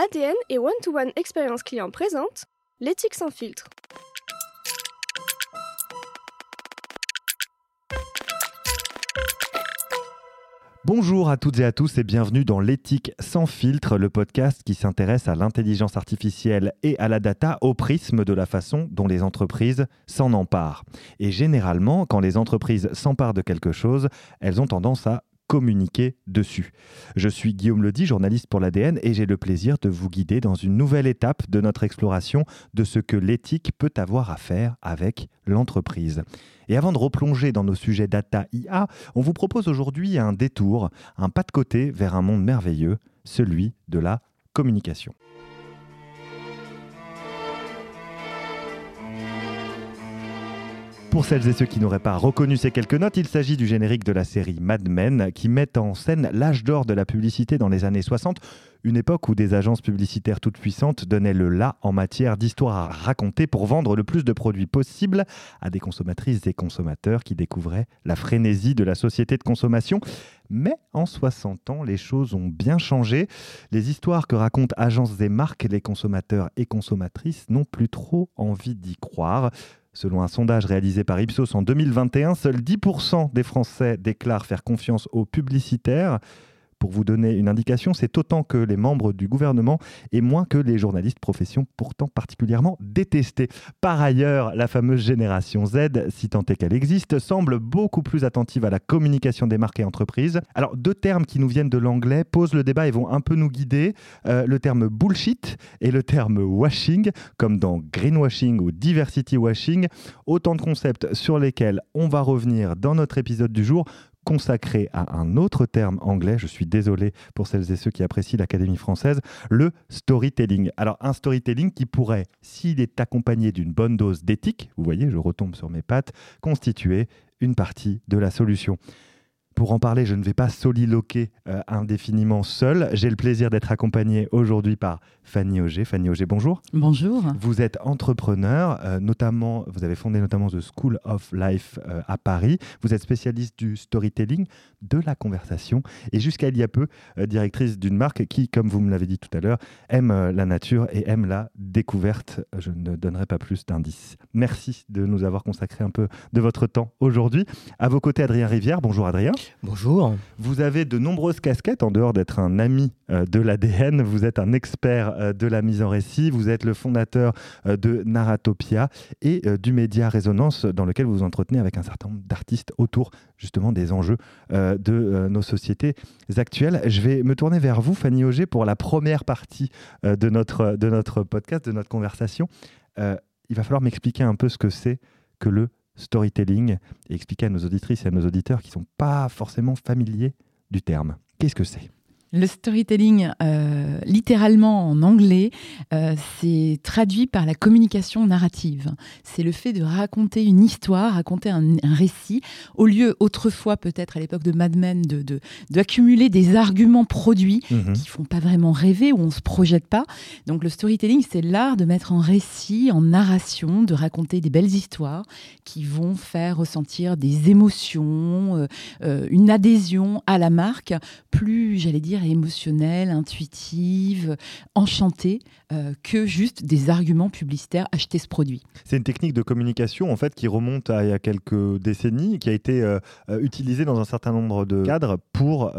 L'ADN et One-to-One Expérience Client présente l'éthique sans filtre. Bonjour à toutes et à tous et bienvenue dans l'éthique sans filtre, le podcast qui s'intéresse à l'intelligence artificielle et à la data au prisme de la façon dont les entreprises s'en emparent. Et généralement, quand les entreprises s'emparent de quelque chose, elles ont tendance à communiquer dessus. Je suis Guillaume Ledy, journaliste pour l'ADN, et j'ai le plaisir de vous guider dans une nouvelle étape de notre exploration de ce que l'éthique peut avoir à faire avec l'entreprise. Et avant de replonger dans nos sujets data IA, on vous propose aujourd'hui un détour, un pas de côté vers un monde merveilleux, celui de la communication. Pour celles et ceux qui n'auraient pas reconnu ces quelques notes, il s'agit du générique de la série Mad Men qui met en scène l'âge d'or de la publicité dans les années 60, une époque où des agences publicitaires toutes puissantes donnaient le là en matière d'histoire à raconter pour vendre le plus de produits possible à des consommatrices et consommateurs qui découvraient la frénésie de la société de consommation. Mais en 60 ans, les choses ont bien changé. Les histoires que racontent agences et marques, les consommateurs et consommatrices n'ont plus trop envie d'y croire. Selon un sondage réalisé par Ipsos en 2021, seuls 10% des Français déclarent faire confiance aux publicitaires. Pour vous donner une indication, c'est autant que les membres du gouvernement et moins que les journalistes profession pourtant particulièrement détestés. Par ailleurs, la fameuse génération Z, si tant est qu'elle existe, semble beaucoup plus attentive à la communication des marques et entreprises. Alors, deux termes qui nous viennent de l'anglais posent le débat et vont un peu nous guider. Euh, le terme bullshit et le terme washing, comme dans greenwashing ou diversity washing. Autant de concepts sur lesquels on va revenir dans notre épisode du jour consacré à un autre terme anglais, je suis désolé pour celles et ceux qui apprécient l'Académie française, le storytelling. Alors un storytelling qui pourrait, s'il est accompagné d'une bonne dose d'éthique, vous voyez, je retombe sur mes pattes, constituer une partie de la solution. Pour en parler, je ne vais pas soliloquer euh, indéfiniment seul. J'ai le plaisir d'être accompagné aujourd'hui par Fanny Auger. Fanny Auger, bonjour. Bonjour. Vous êtes entrepreneur, euh, notamment, vous avez fondé notamment The School of Life euh, à Paris. Vous êtes spécialiste du storytelling, de la conversation et jusqu'à il y a peu, directrice d'une marque qui, comme vous me l'avez dit tout à l'heure, aime la nature et aime la découverte. Je ne donnerai pas plus d'indices. Merci de nous avoir consacré un peu de votre temps aujourd'hui. À vos côtés, Adrien Rivière. Bonjour Adrien. Bonjour. Vous avez de nombreuses casquettes en dehors d'être un ami euh, de l'ADN. Vous êtes un expert euh, de la mise en récit. Vous êtes le fondateur euh, de Narratopia et du média Résonance dans lequel vous vous entretenez avec un certain nombre d'artistes autour justement des enjeux de nos sociétés actuelles. Je vais me tourner vers vous, Fanny Auger, pour la première partie de, notre, de notre podcast, de notre conversation. il va falloir m'expliquer un peu ce que c'est que le storytelling et expliquer à nos auditrices et à nos auditeurs qui ne sont pas forcément familiers du terme. Qu'est-ce que c'est? Le storytelling, euh, littéralement en anglais, euh, c'est traduit par la communication narrative. C'est le fait de raconter une histoire, raconter un, récit, au lieu autrefois peut-être à l'époque de Mad Men de d'accumuler des arguments produits mhm. qui font pas vraiment rêver ou on se projette pas. Donc le storytelling, c'est l'art de mettre en récit, en narration, de raconter des belles histoires qui vont faire ressentir des émotions, euh, une adhésion à la marque, plus j'allais dire émotionnelle, intuitive, enchantée, euh, que juste des arguments publicitaires acheter ce produit. C'est une technique de communication en fait qui remonte à il y a quelques décennies, qui a été euh, euh, utilisée dans un certain nombre de cadres pour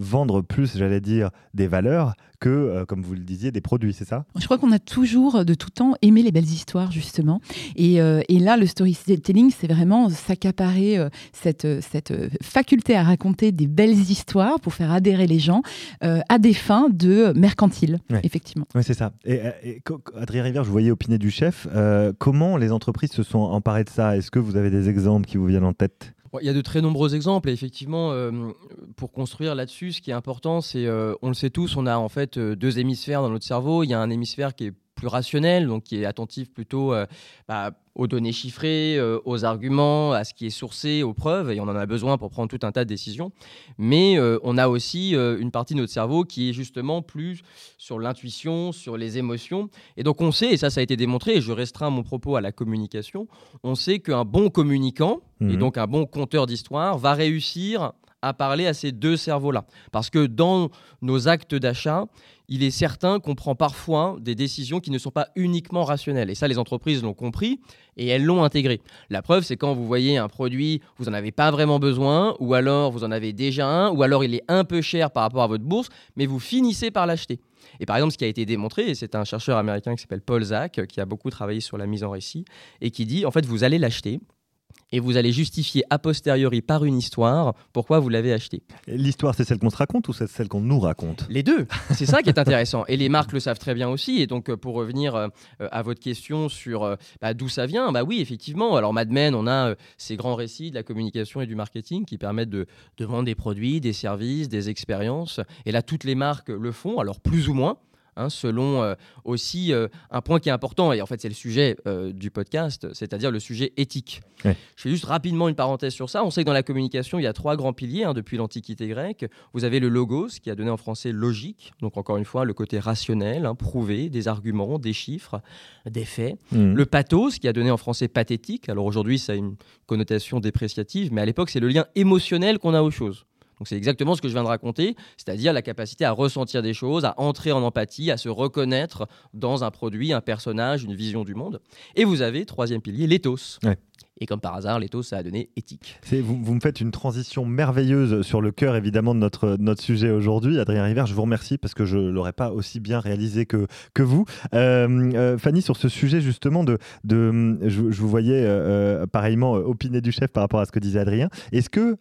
vendre plus, j'allais dire, des valeurs que, euh, comme vous le disiez, des produits, c'est ça? Je crois qu'on a toujours, de tout temps, aimé les belles histoires, justement. Et, euh, et là, le storytelling, c'est vraiment s'accaparer euh, cette, cette faculté à raconter des belles histoires pour faire adhérer les gens à des fins de mercantile, effectivement. Oui, c'est ça. Et, Adrien Rivière, je voyais opiner du chef. comment les entreprises se sont emparées de ça? Est-ce que vous avez des exemples qui vous viennent en tête? Il y a de très nombreux exemples et effectivement, euh, pour construire là-dessus, ce qui est important, c'est, euh, on le sait tous, on a en fait euh, deux hémisphères dans notre cerveau. Il y a un hémisphère qui est plus rationnel, donc qui est attentif plutôt bah, aux données chiffrées, euh, aux arguments, à ce qui est sourcé, aux preuves, et on en a besoin pour prendre tout un tas de décisions. Mais euh, on a aussi euh, une partie de notre cerveau qui est justement plus sur l'intuition, sur les émotions. Et donc on sait, et ça ça a été démontré, et je restreins mon propos à la communication, on sait qu'un bon communicant, et mhm. donc un bon conteur d'histoire, va réussir à parler à ces deux cerveaux-là. Parce que dans nos actes d'achat, il est certain qu'on prend parfois des décisions qui ne sont pas uniquement rationnelles. Et ça, les entreprises l'ont compris et elles l'ont intégré. La preuve, c'est quand vous voyez un produit, vous n'en avez pas vraiment besoin, ou alors vous en avez déjà un, ou alors il est un peu cher par rapport à votre bourse, mais vous finissez par l'acheter. Et par exemple, ce qui a été démontré, et c'est un chercheur américain qui s'appelle Paul Zak, qui a beaucoup travaillé sur la mise en récit, et qui dit, en fait, vous allez l'acheter, et vous allez justifier a posteriori par une histoire pourquoi vous l'avez acheté. L'histoire, c'est celle qu'on se raconte ou c'est celle qu'on nous raconte? Les deux. C'est ça qui est intéressant. Et les marques le savent très bien aussi. Et donc, euh, pour revenir euh, à votre question sur euh, bah, d'où ça vient, bah oui, effectivement. Alors, Mad Men, on a ces grands récits de la communication et du marketing qui permettent de, de vendre des produits, des services, des expériences. Et là, toutes les marques le font, alors plus ou moins. Hein, selon euh, aussi euh, un point qui est important, et en fait c'est le sujet euh, du podcast, c'est-à-dire le sujet éthique. Je fais juste rapidement une parenthèse sur ça. On sait que dans la communication, il y a trois grands piliers hein, depuis l'Antiquité grecque. Vous avez le logos, qui a donné en français logique, donc encore une fois le côté rationnel, hein, prouvé, des arguments, des chiffres, des faits. Mmh. Le pathos, qui a donné en français pathétique. Alors aujourd'hui, ça a une connotation dépréciative, mais à l'époque, c'est le lien émotionnel qu'on a aux choses. Donc c'est exactement ce que je viens de raconter, c'est-à-dire la capacité à ressentir des choses, à entrer en empathie, à se reconnaître dans un produit, un personnage, une vision du monde. Et vous avez, troisième pilier, l'éthos. Et comme par hasard, l'éthos, ça a donné éthique. Vous, vous, me faites une transition merveilleuse sur le cœur, évidemment, de notre, notre sujet aujourd'hui. Adrien River, je vous remercie parce que je ne l'aurais pas aussi bien réalisé que, que vous. Euh, euh, Fanny, sur ce sujet, justement, de, de, je, vous voyais euh, pareillement opiner du chef par rapport à ce que disait Adrien. Est-ce que,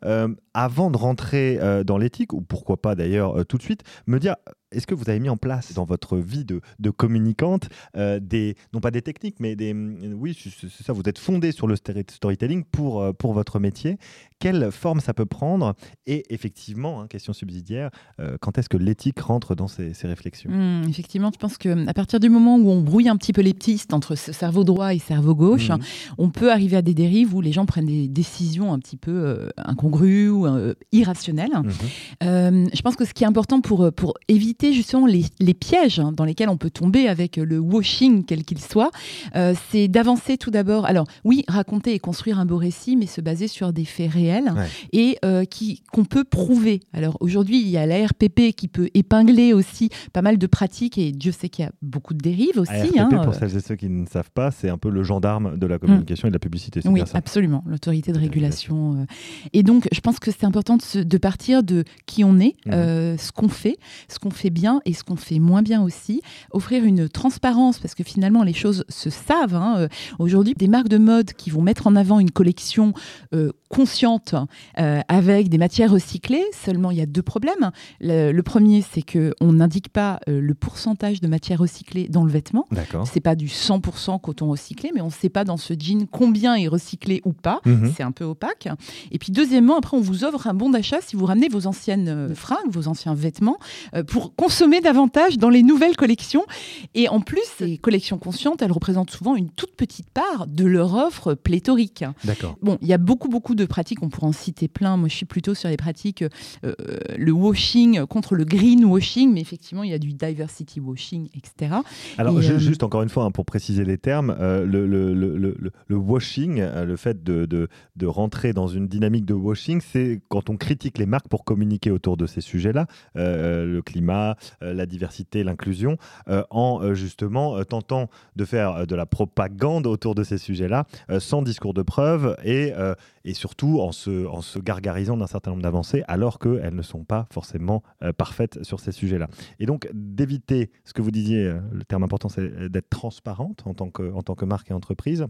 avant de rentrer dans l'éthique, ou pourquoi pas d'ailleurs tout de suite, me dire est-ce que vous avez mis en place dans votre vie de, communicante euh, des, non pas des techniques, mais des, mm, oui, c'est ça, vous êtes fondé sur le storytelling pour, euh, pour votre métier. Quelle forme ça peut prendre? Et effectivement, hein, question subsidiaire, euh, quand est-ce que l'éthique rentre dans ces, réflexions? Mmh, Effectivement, je pense qu'à partir du moment où on brouille un petit peu les pistes entre cerveau droit et cerveau gauche, mmh. on peut arriver à des dérives où les gens prennent des décisions un petit peu incongrues ou irrationnelles. Mmh. je pense que ce qui est important pour, pour éviter justement les, pièges hein, dans lesquels on peut tomber avec le washing, quel qu'il soit, euh, c'est d'avancer tout d'abord. Alors oui, raconter et construire un beau récit, mais se baser sur des faits réels et euh, qui qu'on peut prouver. Alors aujourd'hui, il y a la RPP qui peut épingler aussi pas mal de pratiques et Dieu sait qu'il y a beaucoup de dérives aussi. RPP, hein, pour euh. celles et ceux qui ne savent pas, c'est un peu le gendarme de la communication et de la publicité. Oui, absolument, l'autorité de régulation. Et donc, je pense que c'est important de, partir de qui on est, mmh. ce qu'on fait, ce qu'on fait bien et ce qu'on fait moins bien aussi. Offrir une transparence, parce que finalement, les choses se savent. Hein. Euh, aujourd'hui, des marques de mode qui vont mettre en avant une collection euh, consciente euh, avec des matières recyclées, seulement il y a deux problèmes. Le, premier, c'est qu'on n'indique pas le pourcentage de matières recyclées dans le vêtement. C'est pas du 100% coton recyclé, mais on ne sait pas dans ce jean combien est recyclé ou pas. Mhm. C'est un peu opaque. Et puis deuxièmement, après, on vous offre un bon d'achat si vous ramenez vos anciennes fringues, vos anciens vêtements, pour consommer davantage dans les nouvelles collections. Et en plus, ces collections conscientes, elles représentent souvent une toute petite part de leur offre pléthorique. D'accord. Bon, il y a beaucoup, beaucoup de pratiques, on pourrait en citer plein. Moi, je suis plutôt sur les pratiques, euh, le washing contre le green washing, mais effectivement, il y a du diversity washing, etc. Alors, euh, juste encore une fois, hein, pour préciser les termes, euh, le, le, le, le, washing, le fait de, de, de, rentrer dans une dynamique de washing, c'est quand on critique les marques pour communiquer autour de ces sujets-là, le climat, euh, la diversité, l'inclusion, euh, en euh, justement tentant de faire de la propagande autour de ces sujets-là, sans discours de preuve et, et surtout en se, en se gargarisant d'un certain nombre d'avancées, alors qu'elles ne sont pas forcément parfaites sur ces sujets-là. Et donc d'éviter, ce que vous disiez, le terme important, c'est d'être transparente en tant que, en tant que marque et entreprise,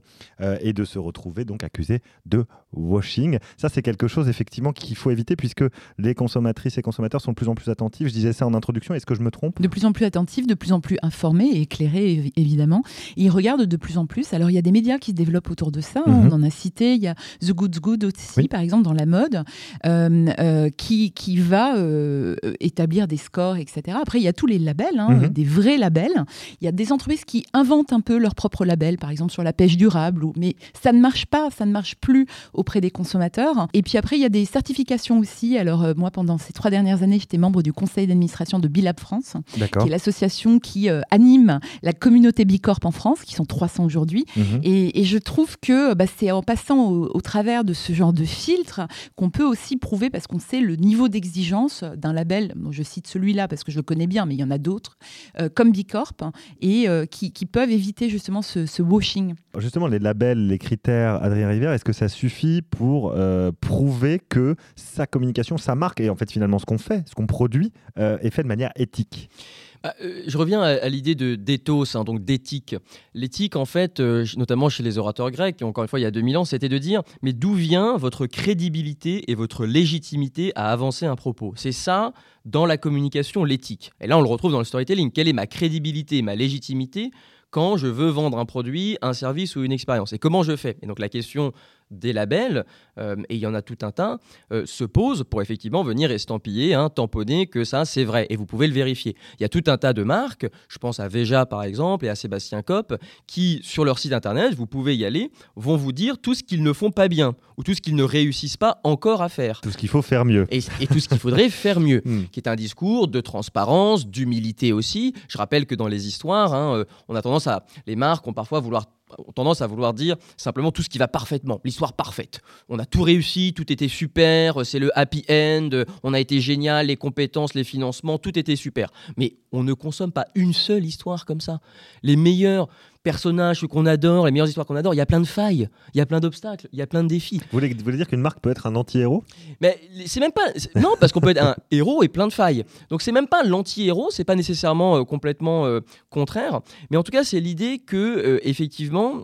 et de se retrouver donc accusé de washing. Ça, c'est quelque chose effectivement qu'il faut éviter puisque les consommatrices et consommateurs sont de plus en plus attentifs. Je disais ça en introduction est-ce que je me trompe? De plus en plus attentif, de plus en plus informé et éclairé, évidemment. ils regardent de plus en plus. Alors, il y a des médias qui se développent autour de ça. Mhm. On en a cité. Il y a The Good Good aussi, par exemple, dans la mode, euh, euh, qui, qui va euh, établir des scores, etc. Après, il y a tous les labels, hein, mhm. des vrais labels. Il y a des entreprises qui inventent un peu leurs propres labels, par exemple sur la pêche durable. Mais ça ne marche pas, ça ne marche plus auprès des consommateurs. Et puis après, il y a des certifications aussi. Alors, moi, pendant ces trois dernières années, j'étais membre du conseil d'administration de Bilab France, qui est l'association qui euh, anime la communauté Bicorp en France, qui sont 300 aujourd'hui. Mhm. Et, et je trouve que bah, c'est en passant au, au travers de ce genre de filtre qu'on peut aussi prouver, parce qu'on sait le niveau d'exigence d'un label, bon, je cite celui-là parce que je le connais bien, mais il y en a d'autres, euh, comme Bicorp, et euh, qui, qui peuvent éviter justement ce, ce washing. Justement, les labels, les critères, Adrien Rivière, est-ce que ça suffit pour euh, prouver que sa communication, sa marque, et en fait finalement ce qu'on fait, ce qu'on produit, euh, est fait de manière éthique Ah, euh, je reviens à, l'idée de d'éthos, hein, donc d'éthique. L'éthique, en fait, euh, notamment chez les orateurs grecs, encore une fois il y a 2000 ans, c'était de dire mais d'où vient votre crédibilité et votre légitimité à avancer un propos? C'est ça, dans la communication, l'éthique. Et là, on le retrouve dans le storytelling. Quelle est ma crédibilité et ma légitimité quand je veux vendre un produit, un service ou une expérience? Et comment je fais? Et donc la question des labels, euh, et il y en a tout un tas, euh, se pose pour effectivement venir estampiller, hein, tamponner que ça c'est vrai, et vous pouvez le vérifier. Il y a tout un tas de marques, je pense à Veja par exemple et à Sébastien Kopp, qui sur leur site internet, vous pouvez y aller, vont vous dire tout ce qu'ils ne font pas bien, ou tout ce qu'ils ne réussissent pas encore à faire. Tout ce qu'il faut faire mieux. Et, et tout ce qu'il faudrait faire mieux, Hmm. qui est un discours de transparence, d'humilité aussi. Je rappelle que dans les histoires, hein, euh, on a tendance à, les marques ont parfois vouloir ont tendance à vouloir dire simplement tout ce qui va parfaitement, l'histoire parfaite. On a tout réussi, tout était super, c'est le happy end, on a été génial, les compétences, les financements, tout était super. Mais on ne consomme pas une seule histoire comme ça. Les meilleurs personnages, qu'on adore, les meilleures histoires qu'on adore, il y a plein de failles, il y a plein d'obstacles, il y a plein de défis. Vous voulez, vous voulez dire qu'une marque peut être un anti-héros? Mais c'est même pas. Non, parce qu'on peut être un héros et plein de failles. Donc c'est même pas l'anti-héros, c'est pas nécessairement euh, complètement euh, contraire. Mais en tout cas, c'est l'idée que, euh, effectivement,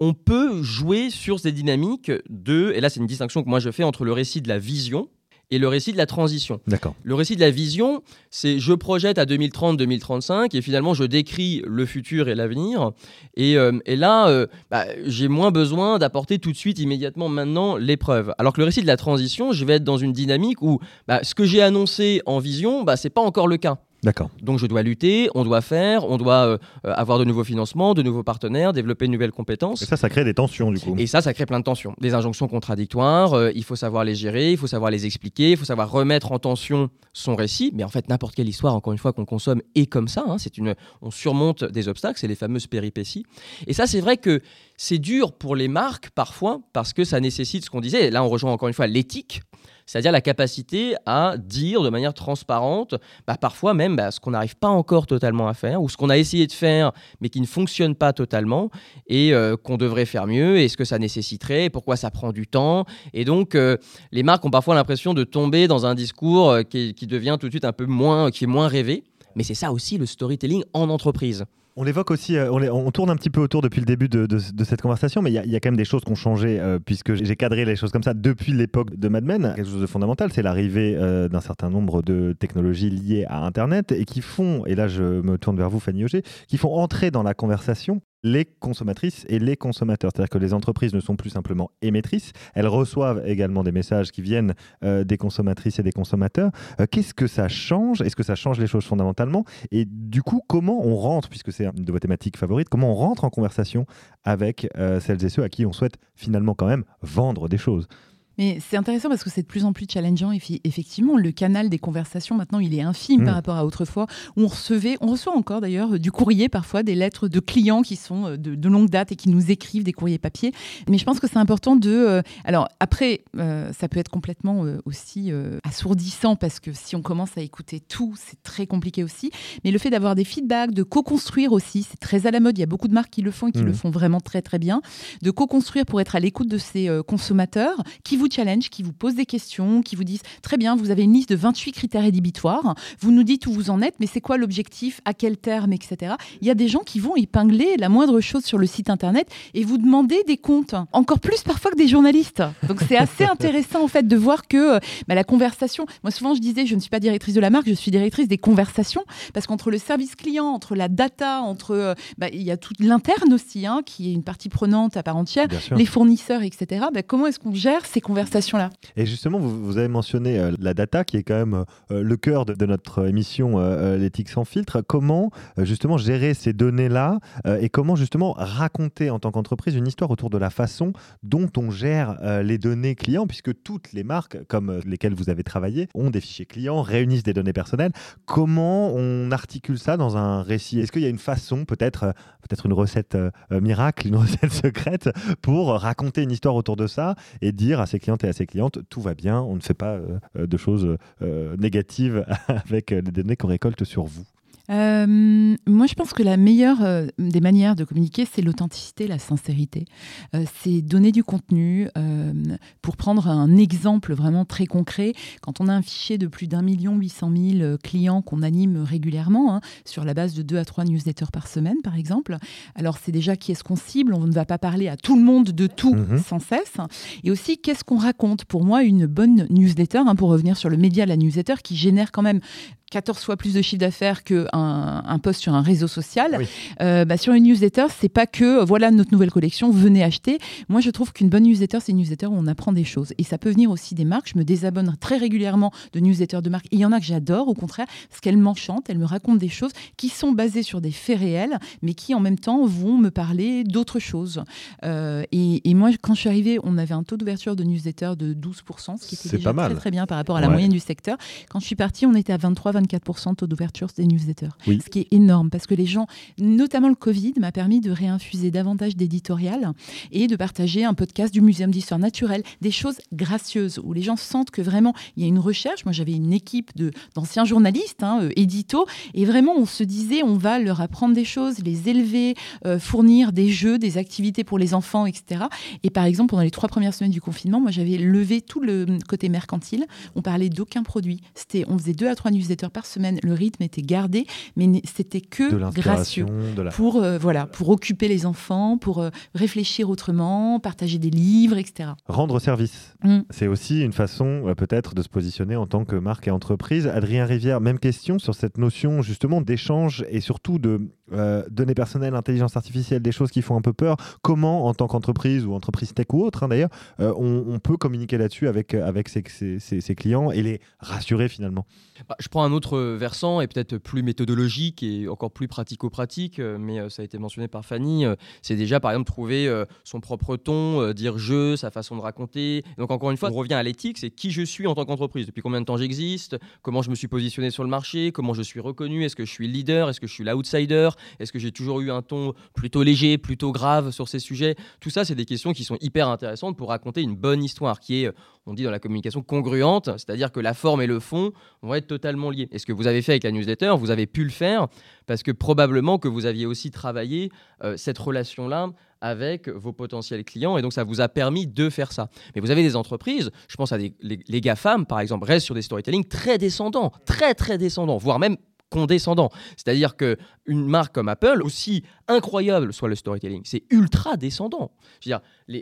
on peut jouer sur ces dynamiques de. Et là, c'est une distinction que moi je fais entre le récit de la vision et le récit de la transition. D'accord. Le récit de la vision, c'est je projette à 2030-2035 et finalement je décris le futur et l'avenir. Et, euh, et là, euh, bah, j'ai moins besoin d'apporter tout de suite, immédiatement, maintenant, l'épreuve. Alors que le récit de la transition, je vais être dans une dynamique où bah, ce que j'ai annoncé en vision, bah, c'est pas encore le cas. D'accord. Donc je dois lutter, on doit faire, on doit euh, euh, avoir de nouveaux financements, de nouveaux partenaires, développer de nouvelles compétences. Et ça, ça crée des tensions du coup. Et ça, ça crée plein de tensions. Des injonctions contradictoires, euh, il faut savoir les gérer, il faut savoir les expliquer, il faut savoir remettre en tension son récit. Mais en fait, n'importe quelle histoire, encore une fois, qu'on consomme est comme ça. hein. C'est une, on surmonte des obstacles, c'est les fameuses péripéties. Et ça, c'est vrai que c'est dur pour les marques parfois, parce que ça nécessite ce qu'on disait. Et là, on rejoint encore une fois l'éthique. C'est-à-dire la capacité à dire de manière transparente, bah, parfois même bah, ce qu'on n'arrive pas encore totalement à faire, ou ce qu'on a essayé de faire mais qui ne fonctionne pas totalement, et euh, qu'on devrait faire mieux, et ce que ça nécessiterait, et pourquoi ça prend du temps. Et donc, euh, les marques ont parfois l'impression de tomber dans un discours euh, qui, qui devient tout de suite un peu moins, qui est moins rêvé. Mais c'est ça aussi le storytelling en entreprise. On l'évoque aussi, euh, on, tourne un petit peu autour depuis le début de, cette conversation, mais il y, a- il y a quand même des choses qui ont changé, euh, puisque j'ai cadré les choses comme ça depuis l'époque de Mad Men. Quelque chose de fondamental, c'est l'arrivée euh, d'un certain nombre de technologies liées à Internet et qui font, et là je me tourne vers vous Fanny Auger, qui font entrer dans la conversation les consommatrices et les consommateurs. C'est-à-dire que les entreprises ne sont plus simplement émettrices, elles reçoivent également des messages qui viennent euh, des consommatrices et des consommateurs. Euh, Qu'est-ce que ça change? Est-ce que ça change les choses fondamentalement? Et du coup, comment on rentre, puisque c'est une de vos thématiques favorites, comment on rentre en conversation avec euh, celles et ceux à qui on souhaite finalement quand même vendre des choses? Mais c'est intéressant parce que c'est de plus en plus challengeant. Et effectivement, le canal des conversations, maintenant, il est infime Mm. par rapport à autrefois, où on recevait, on reçoit encore d'ailleurs euh, du courrier parfois, des lettres de clients qui sont euh, de, de longue date et qui nous écrivent des courriers papier. Mais je pense que c'est important de. euh, alors, après, euh, ça peut être complètement euh, aussi assourdissant parce que si on commence à écouter tout, c'est très compliqué aussi. Mais le fait d'avoir des feedbacks, de co-construire aussi, c'est très à la mode. Il y a beaucoup de marques qui le font et qui le font vraiment très très bien. De co-construire pour être à l'écoute de ces consommateurs qui vous challenge, qui vous posent des questions, qui vous disent très bien, vous avez une liste de 28 critères rédhibitoires, vous nous dites où vous en êtes, mais c'est quoi l'objectif, à quel terme, etc. Il y a des gens qui vont épingler la moindre chose sur le site internet et vous demander des comptes, encore plus parfois que des journalistes. Donc c'est assez intéressant en fait de voir que euh, bah, la conversation, moi souvent je disais, je ne suis pas directrice de la marque, je suis directrice des conversations, parce qu'entre le service client, entre la data, entre, euh, bah, il y a tout l'interne aussi, hein, qui est une partie prenante à part entière, les fournisseurs, etc. bah, comment est-ce qu'on gère ces Et justement, vous, avez mentionné euh, la data, qui est quand même euh, le cœur de, notre émission L'éthique sans filtre. Comment justement gérer ces données-là et comment justement raconter en tant qu'entreprise une histoire autour de la façon dont on gère les données clients, puisque toutes les marques, comme lesquelles vous avez travaillé, ont des fichiers clients, réunissent des données personnelles. Comment on articule ça dans un récit? Est-ce qu'il y a une façon, peut-être peut-être une recette miracle, une recette secrète pour raconter une histoire autour de ça et dire à ses et à ses clientes tout va bien, on ne fait pas euh, euh, de choses euh, négatives avec les données qu'on récolte sur vous euh, moi, je pense que la meilleure euh, des manières de communiquer, c'est l'authenticité, la sincérité. Euh, c'est donner du contenu. pour prendre un exemple vraiment très concret, quand on a un fichier de plus d'un million huit cent mille clients qu'on anime régulièrement, hein, sur la base de deux à trois newsletters par semaine, par exemple, alors c'est déjà qui est-ce qu'on cible? On ne va pas parler à tout le monde de tout mhm. sans cesse. Et aussi, qu'est-ce qu'on raconte? Pour moi, une bonne newsletter, hein, pour revenir sur le média, la newsletter, qui génère quand même 14 fois plus de chiffre d'affaires qu'un un post sur un réseau social. Euh, bah, sur une newsletter, c'est pas que voilà notre nouvelle collection, venez acheter. Moi, je trouve qu'une bonne newsletter, c'est une newsletter où on apprend des choses. Et ça peut venir aussi des marques. Je me désabonne très régulièrement de newsletters de marques. Il y en a que j'adore, au contraire, parce qu'elles m'enchantent, elles me racontent des choses qui sont basées sur des faits réels, mais qui en même temps vont me parler d'autres choses. Euh, et, moi, quand je suis arrivée, on avait un taux d'ouverture de newsletter de 12%, ce qui était déjà très, très bien par rapport à la moyenne du secteur. Quand je suis partie, on était à 23 24% taux d'ouverture des newsletters. Ce qui est énorme parce que les gens, notamment le Covid, m'a permis de réinfuser davantage d'éditorial et de partager un podcast du Muséum d'histoire naturelle, des choses gracieuses où les gens sentent que vraiment il y a une recherche. Moi, j'avais une équipe d'anciens journalistes, hein, euh, édito, et vraiment on se disait on va leur apprendre des choses, les élever, euh, fournir des jeux, des activités pour les enfants, etc. Et par exemple, pendant les trois premières semaines du confinement, moi j'avais levé tout le côté mercantile. On parlait d'aucun produit. C'était, on faisait deux à trois newsletters par semaine le rythme était gardé, mais c'était que gracieux pour, euh, voilà, pour occuper les enfants, pour euh, réfléchir autrement, partager des livres, etc. Rendre service, mm. c'est aussi une façon euh, peut-être de se positionner en tant que marque et entreprise. Adrien Rivière, même question sur cette notion justement d'échange et surtout de données personnelles, intelligence artificielle, des choses qui font un peu peur. Comment, en tant qu'entreprise ou entreprise tech ou autre hein, d'ailleurs, on, peut communiquer là-dessus avec, avec ses, clients et les rassurer finalement bah, Je prends un autre versant et peut-être plus méthodologique et encore plus pratico-pratique, euh, mais euh, ça a été mentionné par Fanny, euh, c'est déjà par exemple trouver son propre ton, dire je, sa façon de raconter. Donc encore une fois, on revient à l'éthique, c'est qui je suis en tant qu'entreprise, depuis combien de temps j'existe, comment je me suis positionné sur le marché, comment je suis reconnu, est-ce que je suis leader, est-ce que je suis l'outsider, est-ce que j'ai toujours eu un ton plutôt léger, plutôt grave sur ces sujets? Tout ça, c'est des questions qui sont hyper intéressantes pour raconter une bonne histoire qui est, on dit dans la communication, congruente, c'est-à-dire que la forme et le fond vont être totalement liés. Est-ce que vous avez fait avec la newsletter, vous avez pu le faire parce que probablement que vous aviez aussi travaillé euh, cette relation-là avec vos potentiels clients et donc ça vous a permis de faire ça. Mais vous avez des entreprises, je pense à des, les, les GAFAM par exemple, restent sur des storytelling très descendants, très très descendants, voire même condescendant. C'est-à-dire que une marque comme Apple, aussi incroyable soit le storytelling, c'est ultra descendant.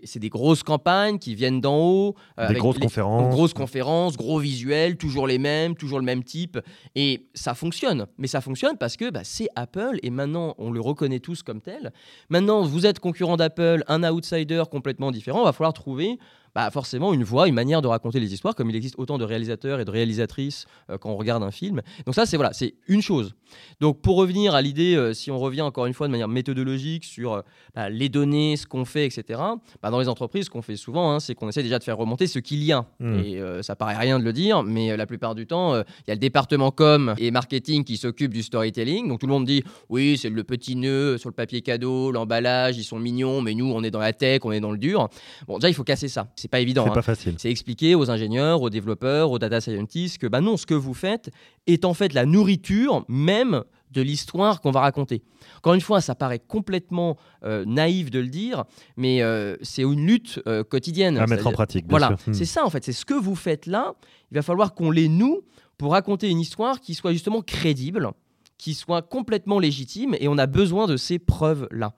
c'est des grosses campagnes qui viennent d'en haut, euh, des grosses conférences, grosses conférences, gros visuels, toujours les mêmes, toujours le même type, et ça fonctionne. Mais ça fonctionne parce que bah, c'est Apple et maintenant on le reconnaît tous comme tel. Maintenant, vous êtes concurrent d'Apple, un outsider complètement différent, il va falloir trouver bah forcément une voix, une manière de raconter les histoires, comme il existe autant de réalisateurs et de réalisatrices euh, quand on regarde un film. Donc ça, c'est voilà, c'est une chose. Donc pour revenir à l'idée, euh, si on revient encore une fois de manière méthodologique sur euh, bah, les données, ce qu'on fait, etc. Bah, dans les entreprises, ce qu'on fait souvent, hein, c'est qu'on essaie déjà de faire remonter ce qu'il y a. Hmm. Et ça paraît rien de le dire, mais la plupart du temps, il y a le département com et marketing qui s'occupe du storytelling. Donc tout le monde dit, oui, c'est le petit nœud sur le papier cadeau, l'emballage, ils sont mignons, mais nous, on est dans la tech, on est dans le dur. Bon, déjà, il faut casser ça c'est pas évident. C'est hein. pas facile. C'est expliquer aux ingénieurs, aux développeurs, aux data scientists que bah non, ce que vous faites est en fait la nourriture même de l'histoire qu'on va raconter. Encore une fois, ça paraît complètement euh, naïf de le dire, mais euh, c'est une lutte euh, quotidienne. À mettre en pratique. Bien voilà, hmm. c'est ça en fait. C'est ce que vous faites là. Il va falloir qu'on l'ait nous pour raconter une histoire qui soit justement crédible, qui soit complètement légitime, et on a besoin de ces preuves là.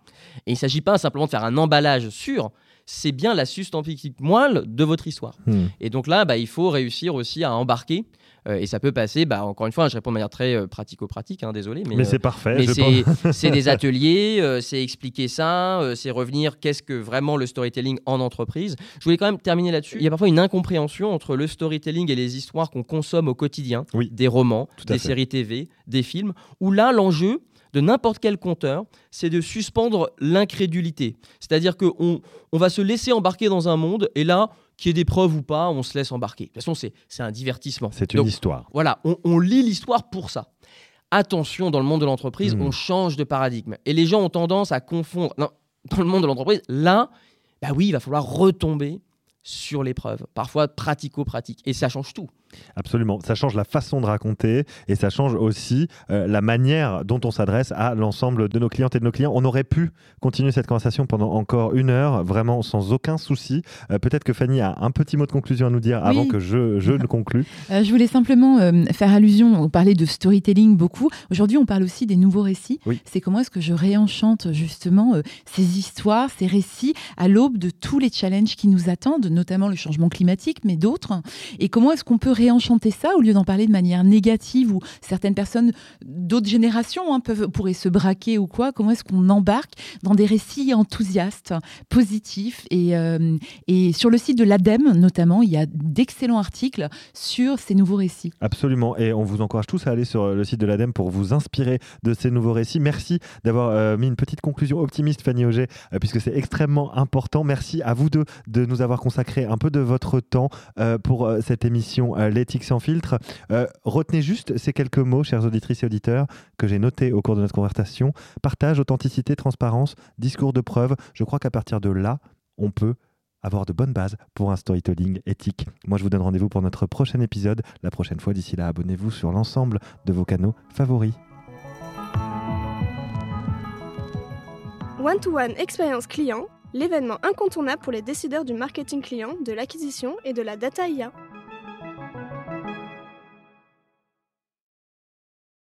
Et il ne s'agit pas simplement de faire un emballage sûr c'est bien la substantifique moelle de votre histoire. Hmm. Et donc là, bah, il faut réussir aussi à embarquer et ça peut passer, bah, encore une fois, je réponds de manière très pratico-pratique, hein, désolé. Mais, mais c'est parfait. Mais c'est des ateliers, c'est expliquer ça, c'est revenir qu'est-ce que vraiment le storytelling en entreprise. Je voulais quand même terminer là-dessus. Il y a parfois une incompréhension entre le storytelling et les histoires qu'on consomme au quotidien, oui, des romans, des séries TV, des films, où là, l'enjeu, de n'importe quel conteur, c'est de suspendre l'incrédulité. C'est-à-dire qu'on on va se laisser embarquer dans un monde, et là, qu'il y ait des preuves ou pas, on se laisse embarquer. De toute façon, c'est un divertissement. C'est une histoire. Voilà, on, lit l'histoire pour ça. Attention, dans le monde de l'entreprise, hmm. on change de paradigme. Et les gens ont tendance à confondre. Non, dans le monde de l'entreprise, là, bah oui, il va falloir retomber sur l'épreuve, parfois pratico-pratique. Et ça change tout. Absolument, ça change la façon de raconter et ça change aussi euh, la manière dont on s'adresse à l'ensemble de nos clientes et de nos clients. On aurait pu continuer cette conversation pendant encore une heure, vraiment sans aucun souci. Euh, peut-être que Fanny a un petit mot de conclusion à nous dire avant que je, je ne conclue. Euh, je voulais simplement faire allusion, on parlait de storytelling beaucoup. Aujourd'hui, on parle aussi des nouveaux récits. C'est comment est-ce que je réenchante justement ces histoires, ces récits à l'aube de tous les challenges qui nous attendent, notamment le changement climatique, mais d'autres. Et comment est-ce qu'on peut réenchanter ça au lieu d'en parler de manière négative où certaines personnes d'autres générations hein, peuvent, pourraient se braquer ou quoi Comment est-ce qu'on embarque dans des récits enthousiastes, positifs et, euh, et sur le site de l'ADEME notamment, il y a d'excellents articles sur ces nouveaux récits. Absolument, et on vous encourage tous à aller sur le site de l'ADEME pour vous inspirer de ces nouveaux récits. Merci d'avoir euh, mis une petite conclusion optimiste, Fanny Auger, euh, puisque c'est extrêmement important. Merci à vous deux de nous avoir consacré un peu de votre temps pour cette émission l'éthique sans filtre. Euh, retenez juste ces quelques mots, chers auditrices et auditeurs, que j'ai notés au cours de notre conversation. Partage, authenticité, transparence, discours de preuve. Je crois qu'à partir de là, on peut avoir de bonnes bases pour un storytelling éthique. Moi, je vous donne rendez-vous pour notre prochain épisode. La prochaine fois, d'ici là, abonnez-vous sur l'ensemble de vos canaux favoris. One-to-one expérience client, l'événement incontournable pour les décideurs du marketing client, de l'acquisition et de la data IA.